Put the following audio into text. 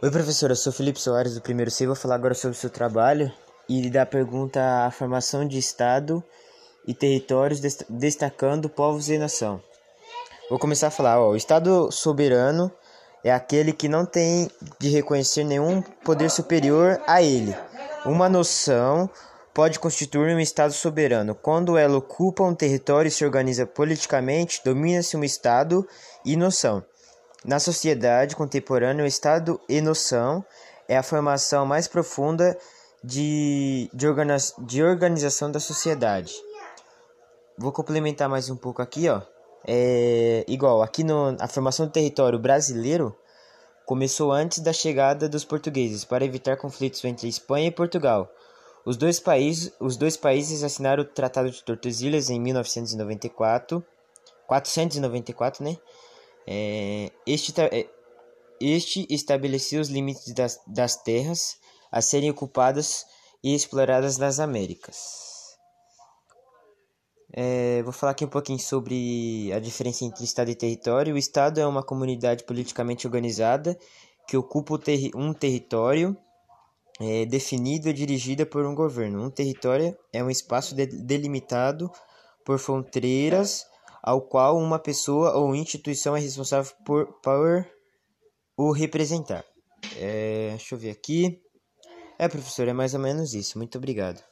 Oi, professor. Eu sou Felipe Soares, do primeiro C. Vou falar agora sobre o seu trabalho e da pergunta a formação de Estado e territórios, destacando povos e nação. Vou começar a falar. Ó, o Estado soberano é aquele que não tem de reconhecer nenhum poder superior a ele. Uma noção pode constituir um Estado soberano quando ela ocupa um território e se organiza politicamente, domina-se um Estado e noção. Na sociedade contemporânea, o estado e noção é a formação mais profunda de, de, organiz, de organização da sociedade. Vou complementar mais um pouco aqui, ó. É, igual, aqui no, a formação do território brasileiro começou antes da chegada dos portugueses para evitar conflitos entre Espanha e Portugal. Os dois países, os dois países assinaram o Tratado de Tordesilhas em 1994, 494, né? É, este, é, este estabeleceu os limites das, das terras a serem ocupadas e exploradas nas Américas. É, vou falar aqui um pouquinho sobre a diferença entre Estado e território. O Estado é uma comunidade politicamente organizada que ocupa um território é, definido e dirigida por um governo. Um território é um espaço de delimitado por fronteiras ao qual uma pessoa ou instituição é responsável por, por o representar. É, deixa eu ver aqui. É, professor, é mais ou menos isso. Muito obrigado.